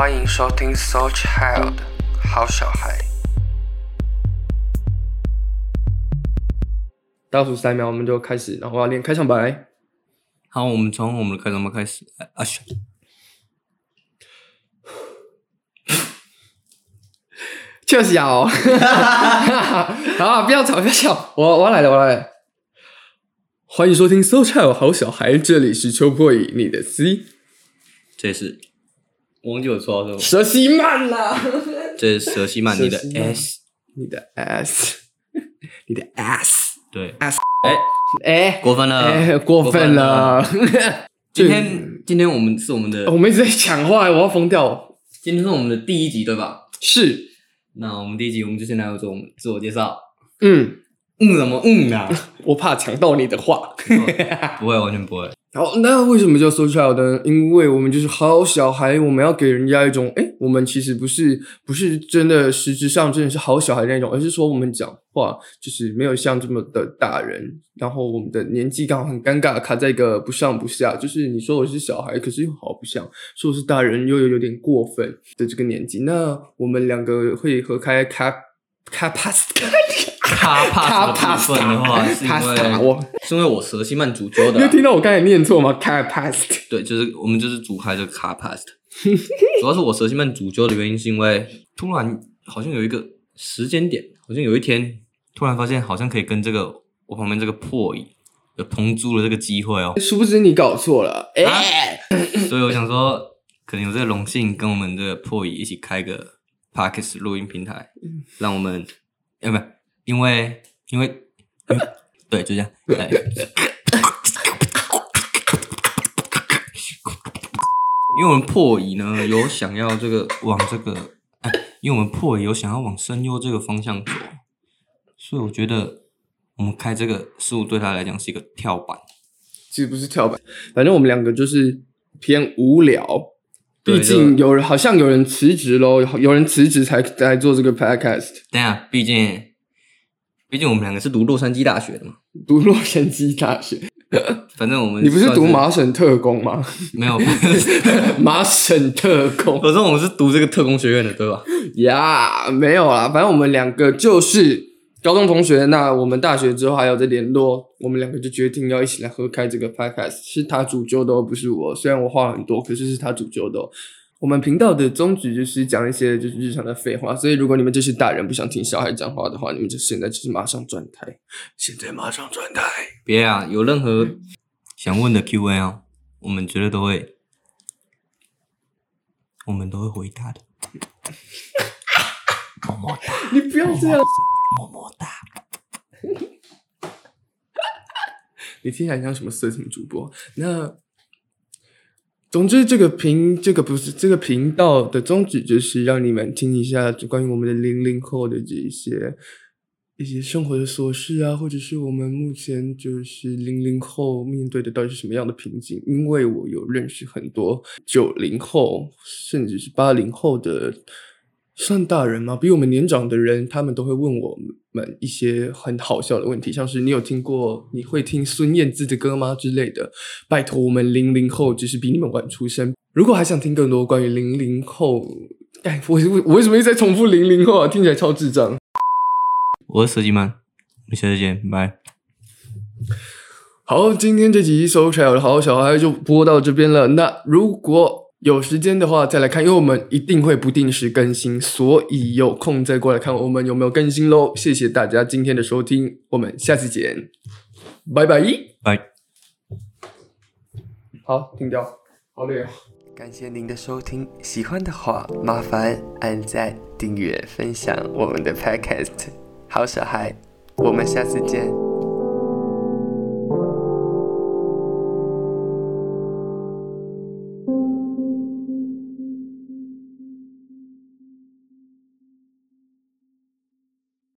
欢迎收听《So Child》好小孩。倒数三秒，我们就开始，然后要练开场白。好，我们从我们的开场白开始。哎啊嘘，确实要、哦，好，不要吵，不要笑，我我来了，我来了。欢迎收听《So Child》好小孩，这里是秋破乙，你的 C 这是我忘记我说到什么，蛇西曼啦，这是蛇西曼你的蛇西曼 S，你的 S，你的 S，对，S 哎，哎过分了，哎，过分了。今天今天我们是我们的，我们一直在讲话，我要疯掉。今天是我们的第一集对吧？是，那我们第一集我们就先来做我们自我介绍。嗯，嗯，什么嗯啊？我怕抢到你的话。不会，完全不会。好，那为什么叫 so child 呢？因为我们就是好小孩，我们要给人家一种，哎，我们其实不是不是真的实质上真的是好小孩那种，而是说我们讲话就是没有像这么的大人，然后我们的年纪刚好很尴尬，卡在一个不上不下，就是你说我是小孩，可是又好不像；说我是大人，又有有点过分的这个年纪。那我们两个会合开 cap cap pass 卡帕的部分的话，是因为我是因为我蛇西曼主揪的你有啊，听到我刚才念错吗？capacity 对，就是我们就是主开这个卡 past，主要是我蛇西曼主揪的原因是因为突然好像有一个时间点，好像有一天突然发现好像可以跟这个我旁边这个破椅有同租的这个机会哦，殊不知你搞错了，哎、所以我想说可能有这个荣幸跟我们的破椅一起开个 podcast 录音平台，让我们呃不因为因为 对就这样，哎因为我们破椅呢有想要这个往这个，哎，因为我们破椅有想要往声优这个方向走，所以我觉得我们开这个事物对他来讲是一个跳板。其实不是跳板，反正我们两个就是偏无聊。对毕竟有人好像有人辞职喽，有有人辞职才来做这个 podcast。等一下，毕竟毕竟我们两个是读洛杉矶大学的嘛，读洛杉矶大学，反正我们你不是算读麻省特工吗？没有，麻省特工我说我们是读这个特工学院的，对吧？呀没有啦，反正我们两个就是高中同学。那我们大学之后还有在联络，我们两个就决定要一起来合开这个 podcast，是他主揪的哦，不是我。虽然我话很多，可是是他主揪的哦。我们频道的宗旨就是讲一些就是日常的废话，所以如果你们就是大人不想听小孩讲话的话，你们就现在就是马上转台，现在马上转台。别啊，有任何想问的 Q&A 啊，我们绝对都会，我们都会回答的。么么哒，你不要这样，么么哒。你听起来像什么色情主播？那总之，这个频这个不是这个频道的宗旨，就是让你们听一下关于我们的零零后的这一些一些生活的琐事啊，或者是我们目前就是零零后面对的到底是什么样的瓶颈？因为我有认识很多九零后，甚至是八零后的。算大人吗？比我们年长的人，他们都会问我们们一些很好笑的问题，像是你有听过你会听孙燕姿的歌吗之类的。拜托，我们零零后只是比你们晚出生。如果还想听更多关于零零后，哎，我我我为什么一直在重复零零后啊？听起来超智障。我是蛇吉曼，我们下次见，拜。好，今天这集收起来的好小孩就播到这边了。那如果有时间的话再来看，因为我们一定会不定时更新，所以有空再过来看我们有没有更新喽。谢谢大家今天的收听，我们下次见，拜拜。拜。好，停掉，好累哦。感谢您的收听，喜欢的话麻烦按赞、订阅、分享我们的 Podcast。好小孩，我们下次见。